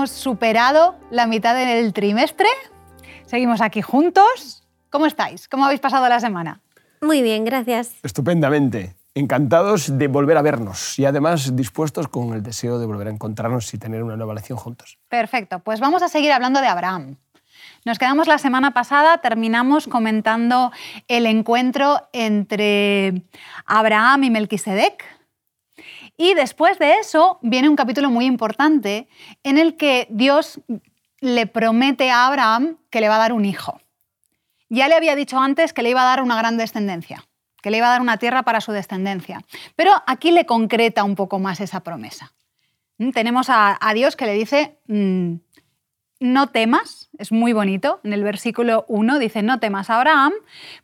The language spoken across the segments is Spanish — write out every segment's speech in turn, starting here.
hemos superado la mitad del trimestre. Seguimos aquí juntos. ¿Cómo estáis? ¿Cómo habéis pasado la semana? Muy bien, gracias. Estupendamente. Encantados de volver a vernos y además dispuestos con el deseo de volver a encontrarnos y tener una nueva lección juntos. Perfecto, pues vamos a seguir hablando de Abraham. Nos quedamos la semana pasada, terminamos comentando el encuentro entre Abraham y Melquisedec. Y después de eso viene un capítulo muy importante en el que Dios le promete a Abraham que le va a dar un hijo. Ya le había dicho antes que le iba a dar una gran descendencia, que le iba a dar una tierra para su descendencia. Pero aquí le concreta un poco más esa promesa. ¿Mm? Tenemos a, Dios que le dice, mm, no temas, es muy bonito, en el versículo 1 dice, no temas Abraham,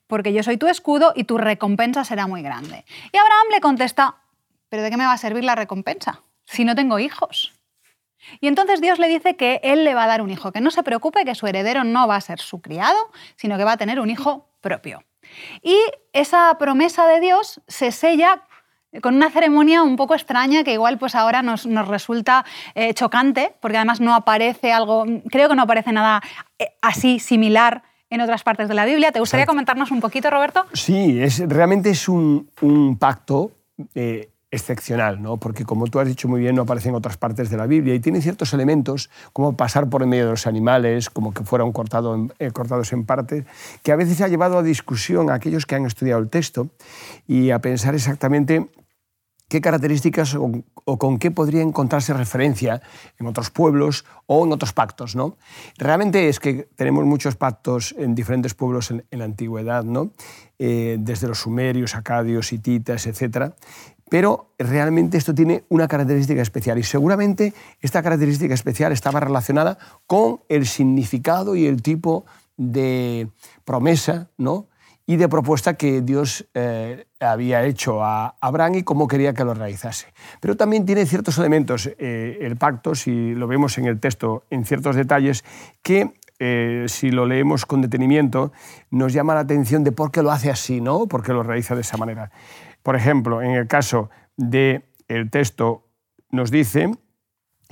porque yo soy tu escudo y tu recompensa será muy grande. Y Abraham le contesta, pero ¿de qué me va a servir la recompensa si no tengo hijos? Y entonces Dios le dice que Él le va a dar un hijo, que no se preocupe, que su heredero no va a ser su criado, sino que va a tener un hijo propio. Y esa promesa de Dios se sella con una ceremonia un poco extraña que igual pues ahora nos, resulta eh, chocante, porque además no aparece algo, creo que no aparece nada eh, así similar en otras partes de la Biblia. ¿Te gustaría comentarnos un poquito, Roberto? Sí, es, realmente es un, pacto eh, excepcional, ¿no? porque como tú has dicho muy bien, no aparece en otras partes de la Biblia y tiene ciertos elementos, como pasar por en medio de los animales, como que fueran cortado cortados en partes, que a veces ha llevado a discusión a aquellos que han estudiado el texto y a pensar exactamente qué características o, con qué podría encontrarse referencia en otros pueblos o en otros pactos. ¿no? Realmente es que tenemos muchos pactos en diferentes pueblos en, la antigüedad, ¿no? Eh, desde los sumerios, acadios, hititas, etc. Pero realmente esto tiene una característica especial y seguramente esta característica especial estaba relacionada con el significado y el tipo de promesa ¿no? y de propuesta que Dios eh, había hecho a Abraham y cómo quería que lo realizase. Pero también tiene ciertos elementos, eh, el pacto, si lo vemos en el texto en ciertos detalles, que eh, si lo leemos con detenimiento, nos llama la atención de por qué lo hace así, ¿no? por qué lo realiza de esa manera. Por ejemplo, en el caso del el texto nos dice,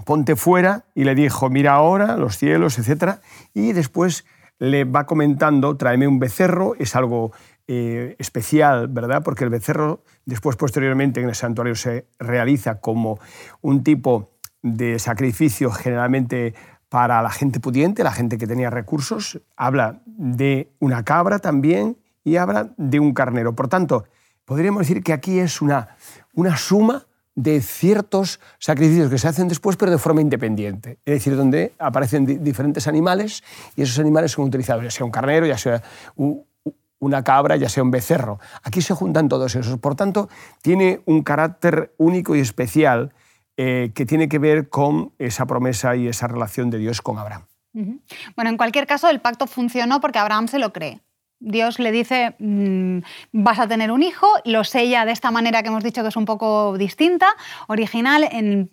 ponte fuera, y le dijo, mira ahora los cielos, etc. Y después le va comentando, tráeme un becerro, es algo eh, especial, ¿verdad? Porque el becerro después, posteriormente, en el santuario se realiza como un tipo de sacrificio generalmente para la gente pudiente, la gente que tenía recursos. Habla de una cabra también y habla de un carnero. Por tanto, podríamos decir que aquí es una, una suma de ciertos sacrificios que se hacen después, pero de forma independiente. Es decir, donde aparecen diferentes animales y esos animales son utilizados, ya sea un carnero, ya sea una cabra, ya sea un becerro. Aquí se juntan todos esos. Por tanto, tiene un carácter único y especial eh, que tiene que ver con esa promesa y esa relación de Dios con Abraham. Bueno, en cualquier caso, el pacto funcionó porque Abraham se lo cree. Dios le dice, mm, vas a tener un hijo, lo sella de esta manera que hemos dicho que es un poco distinta, original en,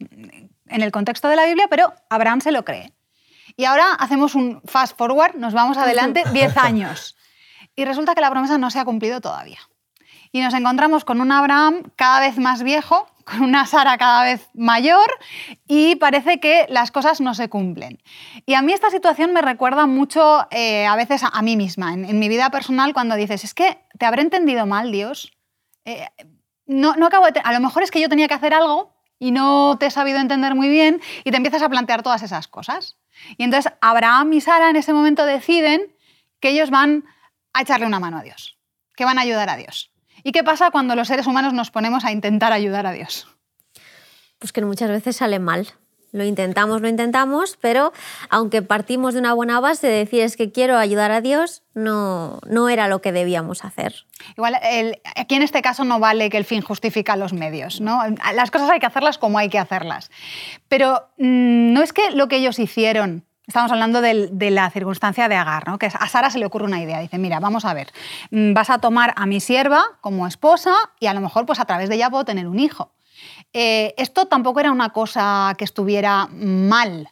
el contexto de la Biblia, pero Abraham se lo cree. Y ahora hacemos un fast forward, nos vamos adelante 10 años. Y resulta que la promesa no se ha cumplido todavía. Y nos encontramos con un Abraham cada vez más viejo, con una Sara cada vez mayor y parece que las cosas no se cumplen. Y a mí esta situación me recuerda mucho eh, a veces a, mí misma, en, mi vida personal, cuando dices, es que te habré entendido mal, Dios. Eh, no, no acabo a lo mejor es que yo tenía que hacer algo y no te he sabido entender muy bien y te empiezas a plantear todas esas cosas. Y entonces Abraham y Sara en ese momento deciden que ellos van a echarle una mano a Dios, que van a ayudar a Dios. ¿Y qué pasa cuando los seres humanos nos ponemos a intentar ayudar a Dios? Pues que muchas veces sale mal. Lo intentamos, lo intentamos, pero aunque partimos de una buena base de decir es que quiero ayudar a Dios, no, no era lo que debíamos hacer. Igual, aquí en este caso no vale que el fin justifica los medios, ¿no? Las cosas hay que hacerlas como hay que hacerlas. Pero mm, no es que lo que ellos hicieron Estamos hablando de, la circunstancia de Agar, ¿no? que a Sara se le ocurre una idea. Dice, mira, vamos a ver, mm, vas a tomar a mi sierva como esposa y a lo mejor pues, a través de ella puedo tener un hijo. Eh, esto tampoco era una cosa que estuviera mal.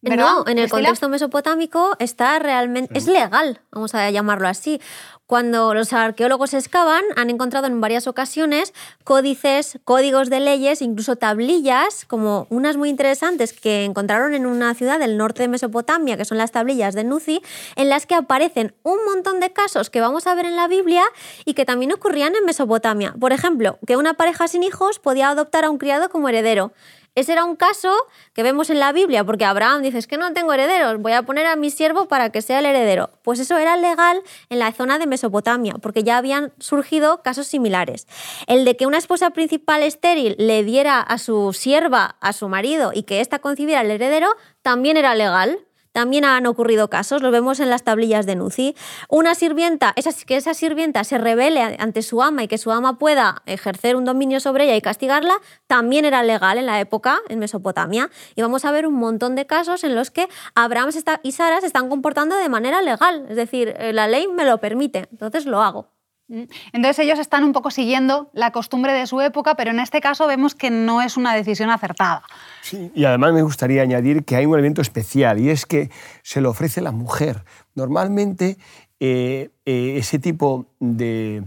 ¿Verdad, No, en el Priscila? contexto mesopotámico está realmente, es legal, vamos a llamarlo así. Cuando los arqueólogos excavan, han encontrado en varias ocasiones códices, códigos de leyes, incluso tablillas, como unas muy interesantes que encontraron en una ciudad del norte de Mesopotamia, que son las tablillas de Nuzi, en las que aparecen un montón de casos que vamos a ver en la Biblia y que también ocurrían en Mesopotamia. Por ejemplo, que una pareja sin hijos podía adoptar a un criado como heredero. Ese era un caso que vemos en la Biblia, porque Abraham dice, es que no tengo herederos, voy a poner a mi siervo para que sea el heredero. Pues eso era legal en la zona de Mesopotamia, porque ya habían surgido casos similares. El de que una esposa principal estéril le diera a su sierva a su marido y que ésta concibiera el heredero, también era legal. También han ocurrido casos, los vemos en las tablillas de Nuzi. Una sirvienta, esa, que esa sirvienta se revele ante su ama y que su ama pueda ejercer un dominio sobre ella y castigarla, también era legal en la época en Mesopotamia. Y vamos a ver un montón de casos en los que Abraham y Sara se están comportando de manera legal. Es decir, eh, la ley me lo permite, entonces lo hago. Mm. Entonces ellos están un poco siguiendo la costumbre de su época, pero en este caso vemos que no es una decisión acertada. Sí, y además me gustaría añadir que hay un elemento especial y es que se lo ofrece la mujer. Normalmente eh, eh, ese tipo de,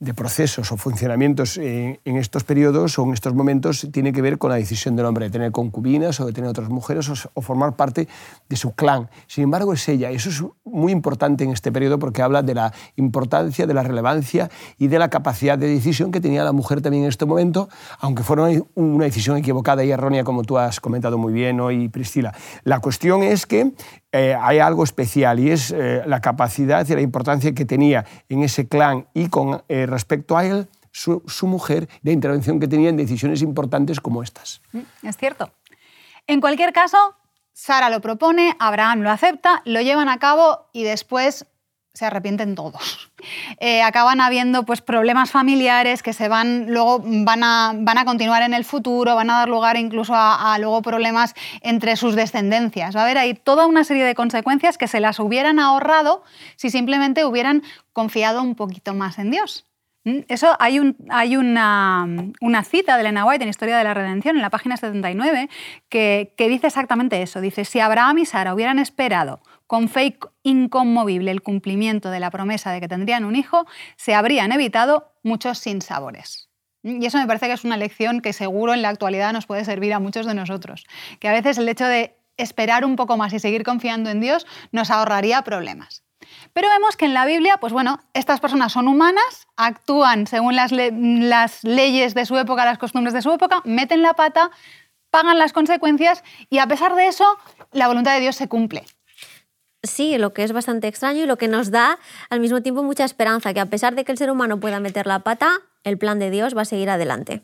de procesos o funcionamientos en, estos periodos o en estos momentos tiene que ver con la decisión del hombre de tener concubinas o de tener otras mujeres o formar parte de su clan. Sin embargo, es ella. Eso es muy importante en este periodo porque habla de la importancia, de la relevancia y de la capacidad de decisión que tenía la mujer también en este momento, aunque fuera una- una decisión equivocada y errónea, como tú has comentado muy bien hoy, Priscila. La cuestión es que eh, hay algo especial y es eh, la capacidad y la importancia que tenía en ese clan y con eh, respecto a él su, mujer, de intervención que tenía en decisiones importantes como estas. Mm, Es cierto. En cualquier caso, Sara lo propone, Abraham lo acepta, lo llevan a cabo y después se arrepienten todos. Eh, acaban habiendo pues, problemas familiares que se van, luego van a, van a continuar en el futuro, van a dar lugar incluso a, a luego problemas entre sus descendencias. Va a haber ahí toda una serie de consecuencias que se las hubieran ahorrado si simplemente hubieran confiado un poquito más en Dios. ¿Mm? Eso hay, un- hay una, una cita de Elena White en Historia de la Redención, en la página 79, que, que dice exactamente eso. Dice, si Abraham y Sara hubieran esperado con fe inconmovible el cumplimiento de la promesa de que tendrían un hijo, se habrían evitado muchos sinsabores. ¿Mm? Y eso me parece que es una lección que seguro en la actualidad nos puede servir a muchos de nosotros. Que a veces el hecho de esperar un poco más y seguir confiando en Dios nos ahorraría problemas. Pero vemos que en la Biblia, pues bueno, estas personas son humanas, actúan según las, las leyes de su época, las costumbres de su época, meten la pata, pagan las consecuencias y a pesar de eso, la voluntad de Dios se cumple. Sí, lo que es bastante extraño y lo que nos da al mismo tiempo mucha esperanza, que a pesar de que el ser humano pueda meter la pata, el plan de Dios va a seguir adelante.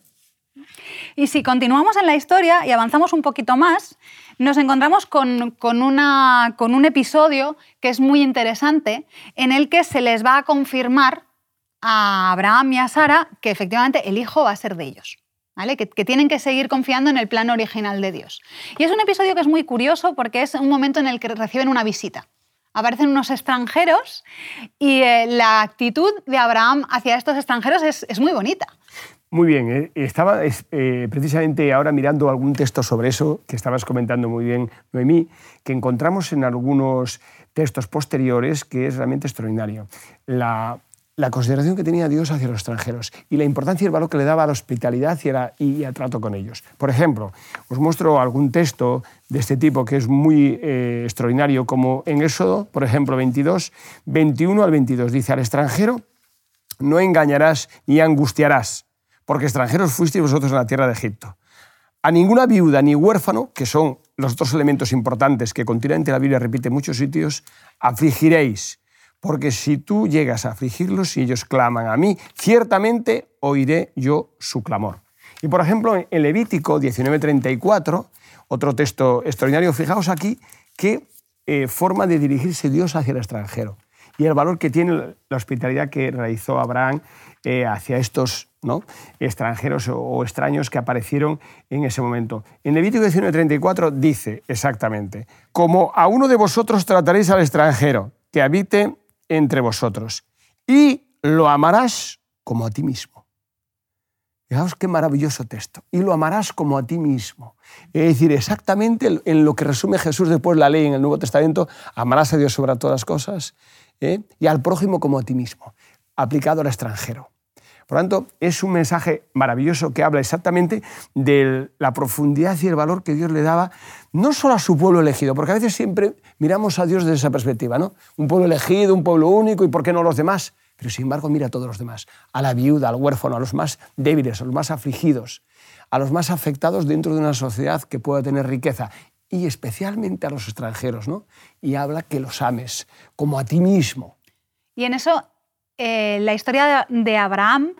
Y si continuamos en la historia y avanzamos un poquito más, nos encontramos con, con una- con un episodio que es muy interesante, en el que se les va a confirmar a Abraham y a Sara que efectivamente el hijo va a ser de ellos. ¿vale? Que, que tienen que seguir confiando en el plan original de Dios. Y es un episodio que es muy curioso porque es un momento en el que reciben una visita. Aparecen unos extranjeros y eh, la actitud de Abraham hacia estos extranjeros es, es muy bonita. Muy bien, eh, estaba es, eh, precisamente ahora mirando algún texto sobre eso que estabas comentando muy bien, Noemí, que encontramos en algunos textos posteriores que es realmente extraordinario. La, la consideración que tenía Dios hacia los extranjeros y la importancia y el valor que le daba a la hospitalidad y, la- y al trato con ellos. Por ejemplo, os muestro algún texto de este tipo que es muy eh, extraordinario, como en Éxodo, por ejemplo, 22, 21 al 22, dice al extranjero no engañarás ni angustiarás, porque extranjeros fuisteis vosotros en la tierra de Egipto. A ninguna viuda ni huérfano, que son los otros elementos importantes que continuamente la Biblia repite en muchos sitios, afligiréis, porque si tú llegas a afligirlos y ellos claman a mí, ciertamente oiré yo su clamor. Y por ejemplo, en Levítico 19:34, otro texto extraordinario, fijaos aquí qué eh, forma de dirigirse Dios hacia el extranjero y el valor que tiene la hospitalidad que realizó Abraham eh, hacia estos ¿no? extranjeros o, extraños que aparecieron en ese momento. En Levítico 19:34 dice exactamente, como a uno de vosotros trataréis al extranjero que habite entre vosotros, y lo amarás como a ti mismo. Fijaos qué maravilloso texto. Y lo amarás como a ti mismo. Es decir, exactamente en lo que resume Jesús después la ley en el Nuevo Testamento, amarás a Dios sobre todas las cosas ¿eh? y al prójimo como a ti mismo, aplicado al extranjero. Por lo tanto, es un mensaje maravilloso que habla exactamente de la profundidad y el valor que Dios le daba no solo a su pueblo elegido, porque a veces siempre miramos a Dios desde esa perspectiva, ¿no? Un pueblo elegido, un pueblo único, y ¿por qué no los demás? Pero sin embargo, mira a todos los demás, a la viuda, al huérfano, a los más débiles, a los más afligidos, a los más afectados dentro de una sociedad que pueda tener riqueza y especialmente a los extranjeros, ¿no? Y habla que los ames como a ti mismo. Y en eso eh, la historia de Abraham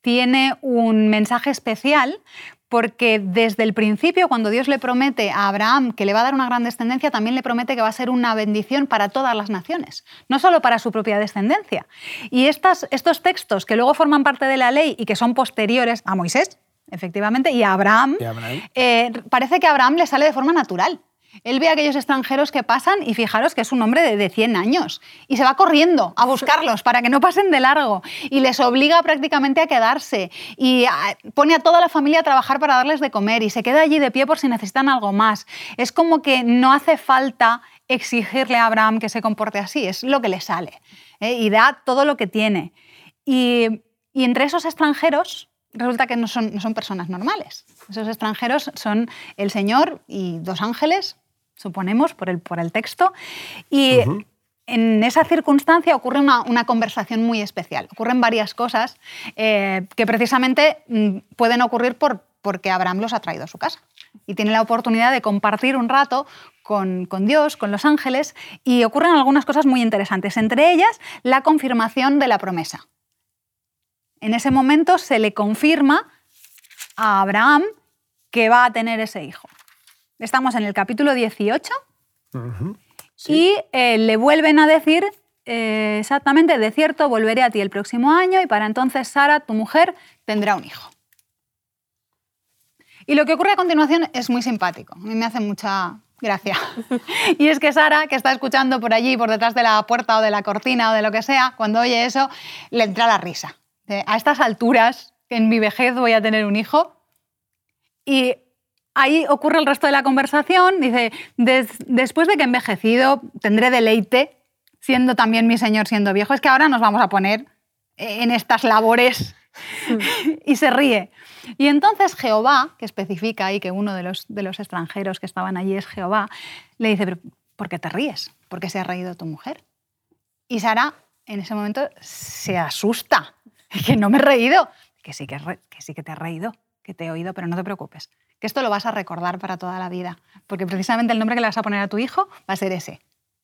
tiene un mensaje especial porque desde el principio, cuando Dios le promete a Abraham que le va a dar una gran descendencia, también le promete que va a ser una bendición para todas las naciones, no solo para su propia descendencia. Y estas, estos textos que luego forman parte de la ley y que son posteriores a Moisés, efectivamente, y a Abraham, eh, parece que a Abraham le sale de forma natural. Él ve a aquellos extranjeros que pasan y fijaros que es un hombre de, de 100 años y se va corriendo a buscarlos para que no pasen de largo y les obliga prácticamente a quedarse y pone a toda la familia a trabajar para darles de comer y se queda allí de pie por si necesitan algo más. Es como que no hace falta exigirle a Abraham que se comporte así, es lo que le sale ¿eh? y da todo lo que tiene. Y, entre esos extranjeros resulta que no son, no son personas normales. Esos extranjeros son el Señor y dos ángeles suponemos, por el, por el texto. Y en esa circunstancia ocurre una, conversación muy especial. Ocurren varias cosas eh, que precisamente mm, pueden ocurrir por, porque Abraham los ha traído a su casa. Y tiene la oportunidad de compartir un rato con, con, Dios, con los ángeles, y ocurren algunas cosas muy interesantes, entre ellas la confirmación de la promesa. En ese momento se le confirma a Abraham que va a tener ese hijo. Estamos en el capítulo 18 y eh, le vuelven a decir eh, exactamente, de cierto, volveré a ti el próximo año y para entonces Sara, tu mujer, tendrá un hijo. Y lo que ocurre a continuación es muy simpático, a mí me hace mucha gracia. y es que Sara, que está escuchando por allí, por detrás de la puerta o de la cortina o de lo que sea, cuando oye eso, le entra la risa. A estas alturas, en mi vejez voy a tener un hijo. Y ahí ocurre el resto de la conversación. Dice, después de que he envejecido, tendré deleite, siendo también mi señor siendo viejo. Es que ahora nos vamos a poner en estas labores. y se ríe. Y entonces Jehová, que especifica ahí que uno de los, de los extranjeros que estaban allí es Jehová, le dice, ¿pero por qué te ríes? ¿Por qué se ha reído tu mujer? Y Sara en ese momento se asusta, que no me he reído, que sí que, que sí que te has reído, que te he oído, pero no te preocupes, que esto lo vas a recordar para toda la vida, porque precisamente el nombre que le vas a poner a tu hijo va a ser ese,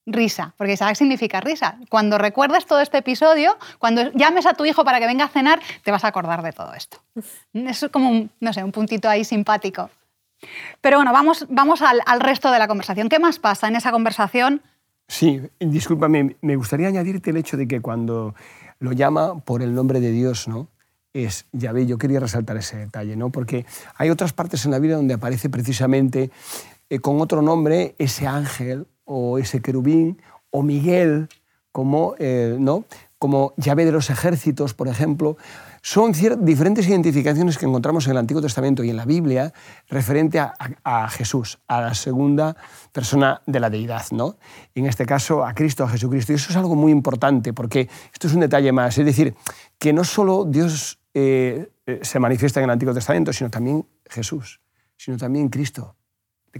risa, porque ¿sabes qué significa risa? Cuando recuerdes todo este episodio, cuando llames a tu hijo para que venga a cenar, te vas a acordar de todo esto. Es como un, no sé, un puntito ahí simpático. Pero bueno, vamos, vamos al, al resto de la conversación. ¿Qué más pasa en esa conversación? Sí, discúlpame, me gustaría añadirte el hecho de que cuando lo llama por el nombre de Dios, ¿no? Es Yahvé. Yo quería resaltar ese detalle, ¿no? porque hay otras partes en la Biblia donde aparece precisamente eh, con otro nombre ese ángel o ese querubín o Miguel como, eh, ¿no? como Yahvé de los ejércitos, por ejemplo. Son diferentes identificaciones que encontramos en el Antiguo Testamento y en la Biblia referente a, a, Jesús, a la segunda persona de la deidad, ¿no? En este caso, a Cristo, a Jesucristo. Y eso es algo muy importante porque esto es un detalle más. Es decir, que no solo Dios eh, eh, se manifiesta en el Antiguo Testamento, sino también Jesús, sino también Cristo,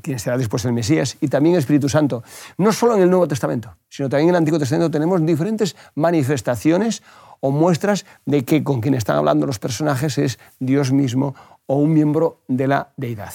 quien será después el Mesías, y también Espíritu Santo. No solo en el Nuevo Testamento, sino también en el Antiguo Testamento tenemos diferentes manifestaciones o muestras de que con quien están hablando los personajes es Dios mismo o un miembro de la deidad.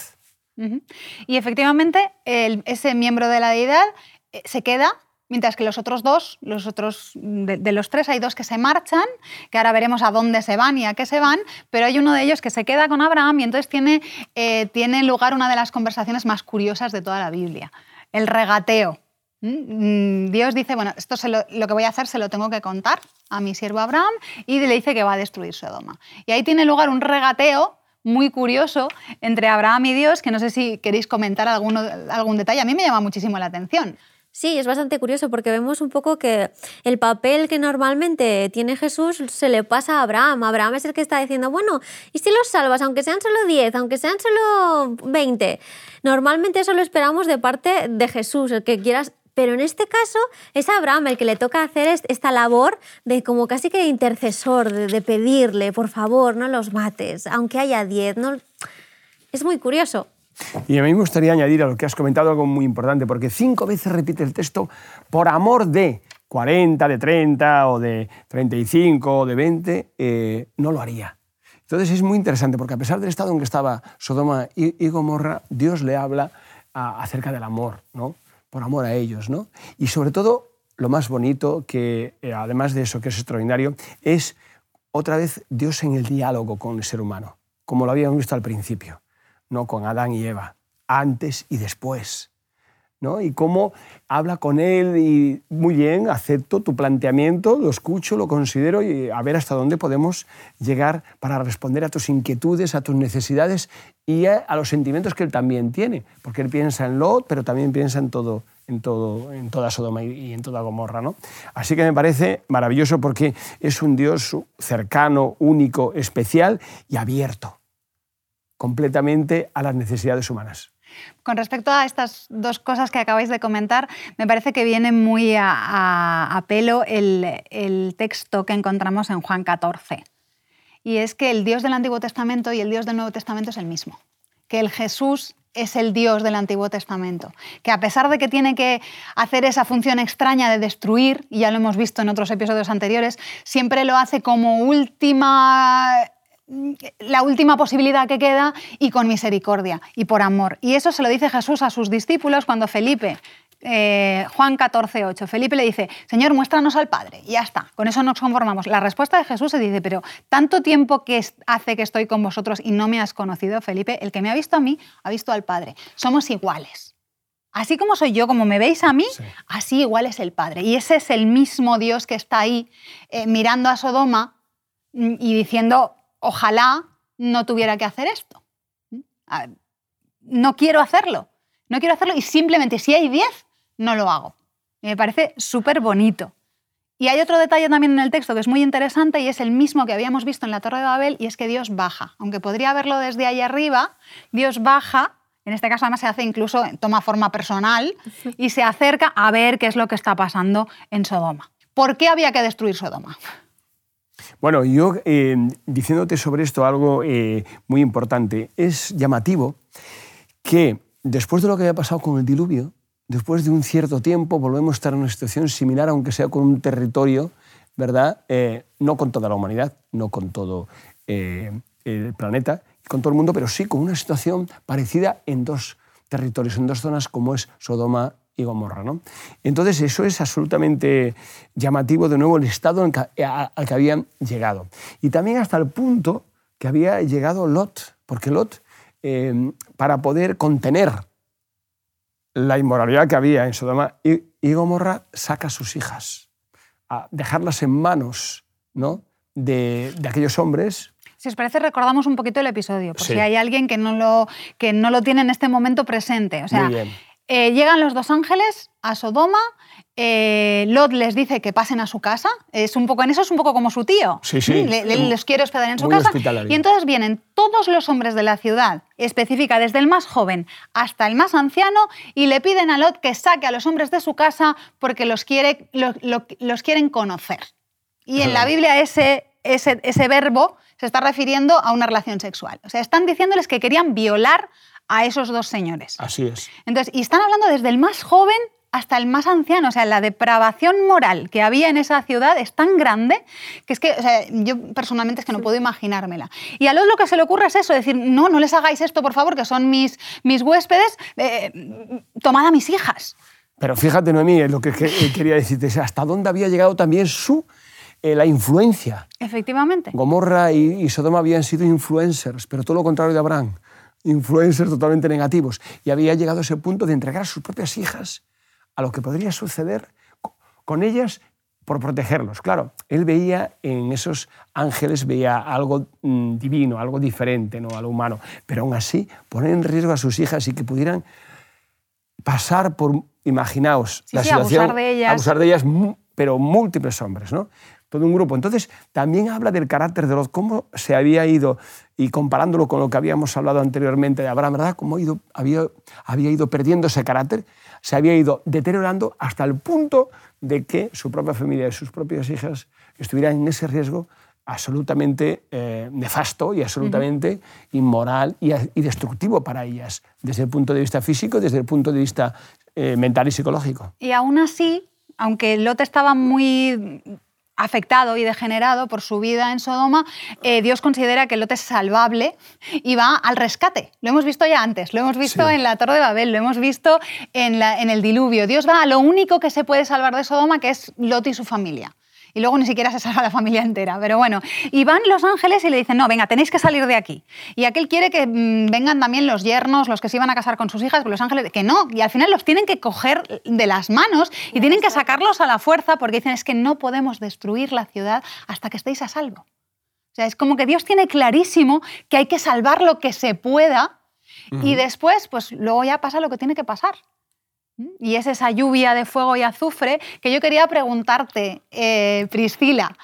Y efectivamente, ese miembro de la deidad eh, se queda mientras que los otros dos, los otros de, los tres hay dos que se marchan, que ahora veremos a dónde se van y a qué se van, pero hay uno de ellos que se queda con Abraham y entonces tiene, eh, tiene lugar una de las conversaciones más curiosas de toda la Biblia, el regateo. ¿Mm? Dios dice, bueno, esto lo, lo, que voy a hacer se lo tengo que contar a mi siervo Abraham y le dice que va a destruir Sodoma. Y ahí tiene lugar un regateo muy curioso entre Abraham y Dios, que no sé si queréis comentar algún detalle, a mí me llama muchísimo la atención. Sí, es bastante curioso porque vemos un poco que el papel que normalmente tiene Jesús se le pasa a Abraham. Abraham es el que está diciendo, bueno, ¿y si los salvas, aunque sean solo 10, aunque sean solo 20? Normalmente eso lo esperamos de parte de Jesús, el que quieras pero en este caso es Abraham el que le toca hacer esta labor de como casi que de intercesor, de, pedirle, por favor, no los mates, aunque haya 10. No... Es muy curioso. Y a mí me gustaría añadir a lo que has comentado algo muy importante, porque cinco veces repite el texto por amor de 40, de 30 o de 35 o de 20, eh, no lo haría. Entonces es muy interesante porque a pesar del estado en que estaba Sodoma y, Gomorra, Dios le habla acerca del amor, ¿no? por amor a ellos. ¿no? Y sobre todo, lo más bonito, que eh, además de eso que es extraordinario, es otra vez Dios en el diálogo con el ser humano, como lo habíamos visto al principio no con Adán y Eva, antes y después. ¿no? Y cómo habla con él y muy bien, acepto tu planteamiento, lo escucho, lo considero y a ver hasta dónde podemos llegar para responder a tus inquietudes, a tus necesidades y a, los sentimientos que él también tiene, porque él piensa en Lot, pero también piensa en todo, en, todo, en toda Sodoma y en toda Gomorra. ¿no? Así que me parece maravilloso porque es un Dios cercano, único, especial y abierto completamente a las necesidades humanas. Con respecto a estas dos cosas que acabáis de comentar, me parece que viene muy a, pelo el, texto que encontramos en Juan 14. Y es que el Dios del Antiguo Testamento y el Dios del Nuevo Testamento es el mismo. Que el Jesús es el Dios del Antiguo Testamento. Que a pesar de que tiene que hacer esa función extraña de destruir, y ya lo hemos visto en otros episodios anteriores, siempre lo hace como última la última posibilidad que queda y con misericordia y por amor. Y eso se lo dice Jesús a sus discípulos cuando Felipe, eh, Juan 14, 8, Felipe le dice, Señor, muéstranos al Padre. Y ya está, con eso nos conformamos. La respuesta de Jesús se dice, pero tanto tiempo que hace que estoy con vosotros y no me has conocido, Felipe, el que me ha visto a mí, ha visto al Padre. Somos iguales. Así como soy yo, como me veis a mí, así igual es el Padre. Y ese es el mismo Dios que está ahí eh, mirando a Sodoma mm, y diciendo, ojalá no tuviera que hacer esto. No quiero hacerlo. No quiero hacerlo y simplemente si hay 10, no lo hago. Me parece súper bonito. Y hay otro detalle también en el texto que es muy interesante y es el mismo que habíamos visto en la Torre de Babel y es que Dios baja. Aunque podría verlo desde ahí arriba, Dios baja, en este caso además se hace incluso, toma forma personal y se acerca a ver qué es lo que está pasando en Sodoma. ¿Por qué había que destruir Sodoma? Bueno, yo eh, diciéndote sobre esto algo eh, muy importante, es llamativo que después de lo que había pasado con el diluvio, después de un cierto tiempo volvemos a estar en una situación similar, aunque sea con un territorio, ¿verdad? Eh, no con toda la humanidad, no con todo el planeta, con todo el mundo, pero sí con una situación parecida en dos territorios, en dos zonas como es Sodoma y Gomorra. ¿no? Entonces eso es absolutamente llamativo de nuevo el estado al que habían llegado. Y también hasta el punto que había llegado Lot, porque Lot, eh, para poder contener la inmoralidad que había en Sodoma y, Gomorra, saca a sus hijas, a dejarlas en manos ¿no? de, aquellos hombres si os parece, recordamos un poquito el episodio, por si hay alguien que no, lo, que no lo tiene en este momento presente. O sea, Muy bien. Eh, llegan los dos ángeles a Sodoma. Eh, Lot les dice que pasen a su casa. Es un poco, en eso es un poco como su tío. Sí, sí. les quiere hospedar en su casa. Y entonces vienen todos los hombres de la ciudad, específica desde el más joven hasta el más anciano, y le piden a Lot que saque a los hombres de su casa porque los, quiere, los quieren conocer. Y en la Biblia ese, ese, ese verbo se está refiriendo a una relación sexual. O sea, están diciéndoles que querían violar a esos dos señores. Así es. Entonces, y están hablando desde el más joven hasta el más anciano. O sea, la depravación moral que había en esa ciudad es tan grande que es que, o sea, yo personalmente es que no puedo imaginármela. Y a Lot lo que se le ocurre es eso, decir, no, no les hagáis esto, por favor, que son mis, mis huéspedes, eh, tomad a mis hijas. Pero fíjate, Noemí, lo que quería decirte es hasta dónde había llegado también su eh, la influencia. Efectivamente. Gomorra y, y Sodoma habían sido influencers, pero todo lo contrario de Abraham influencers totalmente negativos. Y había llegado a ese punto de entregar a sus propias hijas a lo que podría suceder con ellas por protegerlos. Claro, él veía en esos ángeles veía algo mm, divino, algo diferente ¿no? a lo humano, pero aún así poner en riesgo a sus hijas y que pudieran pasar por imaginaos Sí, sí, abusar de ellas. abusar de ellas, pero múltiples hombres, ¿no? Todo un grupo. Entonces, también habla del carácter de Lot, cómo se había ido, y comparándolo con lo que habíamos hablado anteriormente de Abraham, ¿verdad? Cómo ido, había, había ido perdiendo ese carácter, se había ido deteriorando hasta el punto de que su propia familia y sus propias hijas estuvieran en ese riesgo absolutamente eh, nefasto y absolutamente inmoral y, y destructivo para ellas, desde el punto de vista físico, desde el punto de vista eh, mental y psicológico. Y aún así, aunque Lot estaba muy afectado y degenerado por su vida en Sodoma, eh, Dios considera que Lot es salvable y va al rescate. Lo hemos visto ya antes, lo hemos visto Sí. en la Torre de Babel, lo hemos visto en, la- en el diluvio. Dios va a lo único que se puede salvar de Sodoma, que es Lot y su familia. Y luego ni siquiera se salva la familia entera. Pero bueno, y van los ángeles y le dicen, no, venga, tenéis que salir de aquí. Y aquel quiere que mm, vengan también los yernos, los que se iban a casar con sus hijas, los ángeles, que no. Y al final los tienen que coger de las manos y tienen que sacarlos a la fuerza porque dicen, es que no podemos destruir la ciudad hasta que estéis a salvo. O sea, es como que Dios tiene clarísimo que hay que salvar lo que se pueda y después, pues luego ya pasa lo que tiene que pasar. Y es esa lluvia de fuego y azufre que yo quería preguntarte, eh, Priscila,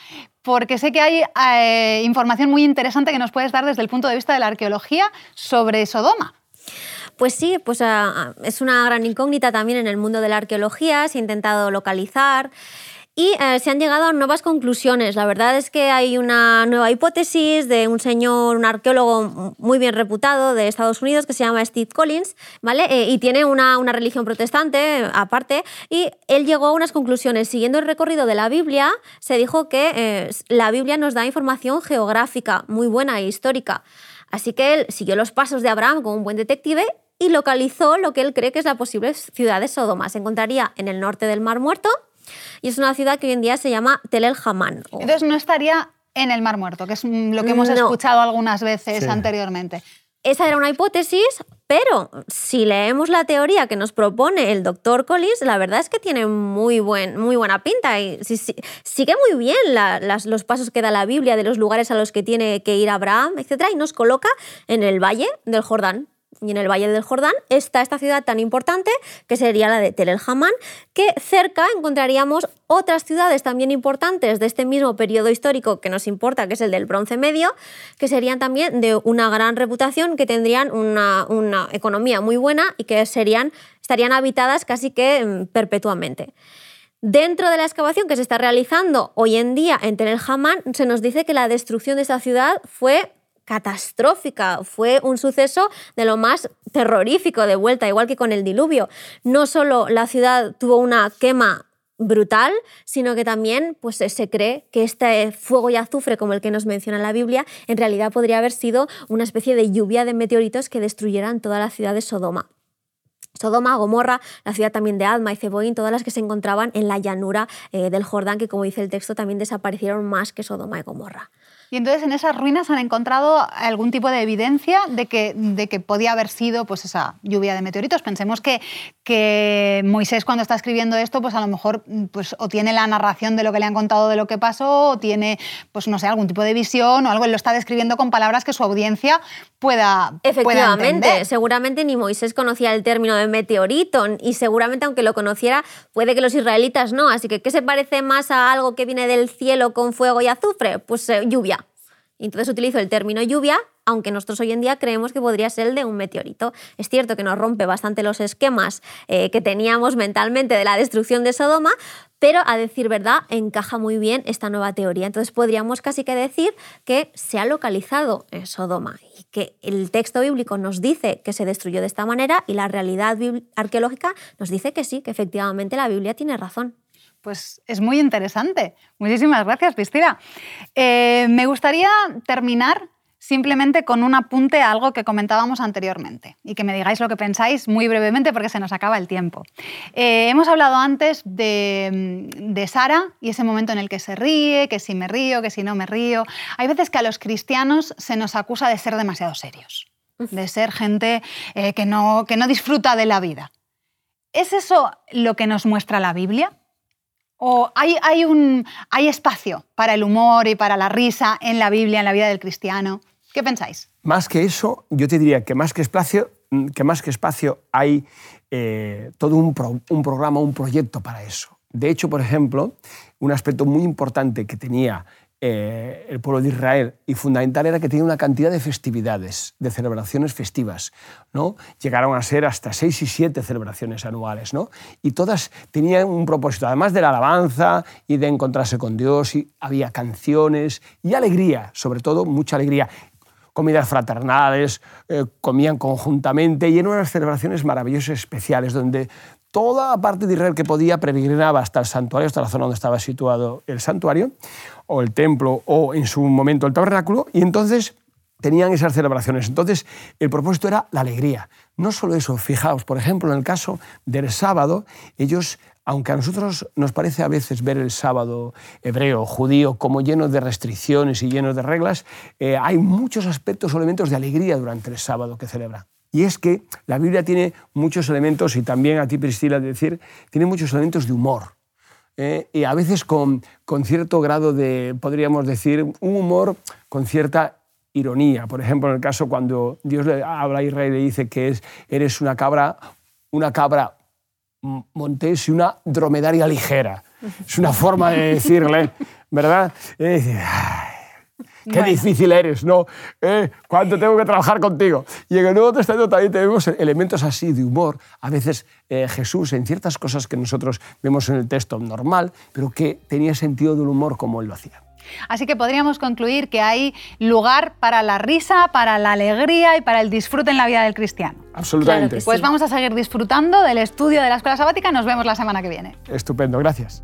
porque sé que hay eh, información muy interesante que nos puedes dar desde el punto de vista de la arqueología sobre Sodoma. Pues sí, pues ah, ah, es una gran incógnita también en el mundo de la arqueología, se ha intentado localizar y eh, se han llegado a nuevas conclusiones. La verdad es que hay una nueva hipótesis de un señor, un arqueólogo muy bien reputado de Estados Unidos que se llama Steve Collins, ¿vale? Eh, y tiene una, una religión protestante eh, aparte y él llegó a unas conclusiones. Siguiendo el recorrido de la Biblia, se dijo que la Biblia nos da información geográfica muy buena e histórica. Así que él siguió los pasos de Abraham como un buen detective y localizó lo que él cree que es la posible ciudad de Sodoma. Se encontraría en el norte del Mar Muerto y es una ciudad que hoy en día se llama Tel el Hamán. o- Entonces no estaría en el Mar Muerto, que es lo que hemos No. escuchado algunas veces Sí. anteriormente. Esa era una hipótesis, pero si leemos la teoría que nos propone el doctor Collins, la verdad es que tiene muy, buen, muy buena pinta y sí- sigue muy bien la- las- los pasos que da la Biblia de los lugares a los que tiene que ir Abraham, etc. Y nos coloca en el valle del Jordán. Y en el Valle del Jordán está esta ciudad tan importante que sería la de Tel el Hamán, que cerca encontraríamos otras ciudades también importantes de este mismo periodo histórico que nos importa, que es el del Bronce Medio, que serían también de una gran reputación, que tendrían una, una economía muy buena y que serían, estarían habitadas casi que mm, perpetuamente. Dentro de la excavación que se está realizando hoy en día en Tel el Hamán, se nos dice que la destrucción de esta ciudad fue catastrófica, fue un suceso de lo más terrorífico de vuelta, igual que con el diluvio. No solo la ciudad tuvo una quema brutal, sino que también pues, se cree que este fuego y azufre, como el que nos menciona la Biblia, en realidad podría haber sido una especie de lluvia de meteoritos que destruyeran toda la ciudad de Sodoma. Sodoma, Gomorra, la ciudad también de Adma y Zeboín, todas las que se encontraban en la llanura eh, del Jordán, que como dice el texto también desaparecieron más que Sodoma y Gomorra. Y entonces en esas ruinas han encontrado algún tipo de evidencia de que, de que podía haber sido pues, esa lluvia de meteoritos. Pensemos que, que Moisés cuando está escribiendo esto, pues a lo mejor pues, o tiene la narración de lo que le han contado de lo que pasó, o tiene, pues no sé, algún tipo de visión o algo, él lo está describiendo con palabras que su audiencia pueda, Efectivamente, seguramente ni Moisés conocía el término de meteorito y seguramente aunque lo conociera, puede que los israelitas no. Así que, ¿qué se parece más a algo que viene del cielo con fuego y azufre? Pues eh, lluvia. Entonces utilizo el término lluvia, aunque nosotros hoy en día creemos que podría ser el de un meteorito. Es cierto que nos rompe bastante los esquemas eh, que teníamos mentalmente de la destrucción de Sodoma, pero a decir verdad, encaja muy bien esta nueva teoría. Entonces podríamos casi que decir que se ha localizado en Sodoma y que el texto bíblico nos dice que se destruyó de esta manera y la realidad arqueológica nos dice que sí, que efectivamente la Biblia tiene razón. Pues es muy interesante. Muchísimas gracias, Piscina. Eh, me gustaría terminar simplemente con un apunte a algo que comentábamos anteriormente y que me digáis lo que pensáis muy brevemente porque se nos acaba el tiempo. Eh, hemos hablado antes de, de Sara y ese momento en el que se ríe, que si me río, que si no me río. Hay veces que a los cristianos se nos acusa de ser demasiado serios, de ser gente eh, que, no, que no disfruta de la vida. ¿Es eso lo que nos muestra la Biblia? ¿O hay, hay, un, hay espacio para el humor y para la risa en la Biblia, en la vida del cristiano? ¿Qué pensáis? Más que eso, yo te diría que más que espacio, mm, que más que espacio hay eh, todo un, un programa, un proyecto para eso. De hecho, por ejemplo, un aspecto muy importante que tenía eh, el pueblo de Israel y fundamental era que tenía una cantidad de festividades, de celebraciones festivas. ¿no? Llegaron a ser hasta seis y siete celebraciones anuales. ¿no? Y todas tenían un propósito, además de la alabanza y de encontrarse con Dios, y había canciones y alegría, sobre todo mucha alegría comidas fraternales, eh, comían conjuntamente y eran unas celebraciones maravillosas, especiales, donde toda parte de Israel que podía peregrinaba hasta el santuario, hasta la zona donde estaba situado el santuario, o el templo, o en su momento el tabernáculo, y entonces tenían esas celebraciones. Entonces, el propósito era la alegría. No solo eso, fijaos, por ejemplo, en el caso del sábado, ellos, aunque a nosotros nos parece a veces ver el sábado hebreo, judío, como lleno de restricciones y lleno de reglas, eh, hay muchos aspectos o elementos de alegría durante el sábado que celebran. Y es que la Biblia tiene muchos elementos, y también a ti, Priscila, decir, tiene muchos elementos de humor. ¿eh? y a veces con, con cierto grado de, podríamos decir, un humor con cierta ironía. Por ejemplo, en el caso cuando Dios le habla a Israel y le dice que es, eres una cabra, una cabra montés y una dromedaria ligera. Es una forma de decirle, ¿verdad? Es Qué difícil eres, ¿no? ¿Eh? ¿Cuánto tengo que trabajar contigo? Y en el Nuevo Testamento también tenemos elementos así de humor. A veces eh, Jesús, en ciertas cosas que nosotros vemos en el texto normal, pero que tenía sentido del humor como él lo hacía. Así que podríamos concluir que hay lugar para la risa, para la alegría y para el disfrute en la vida del cristiano. Absolutamente. Pues vamos a seguir disfrutando del estudio de la escuela sabática. Nos vemos la semana que viene. Estupendo, gracias.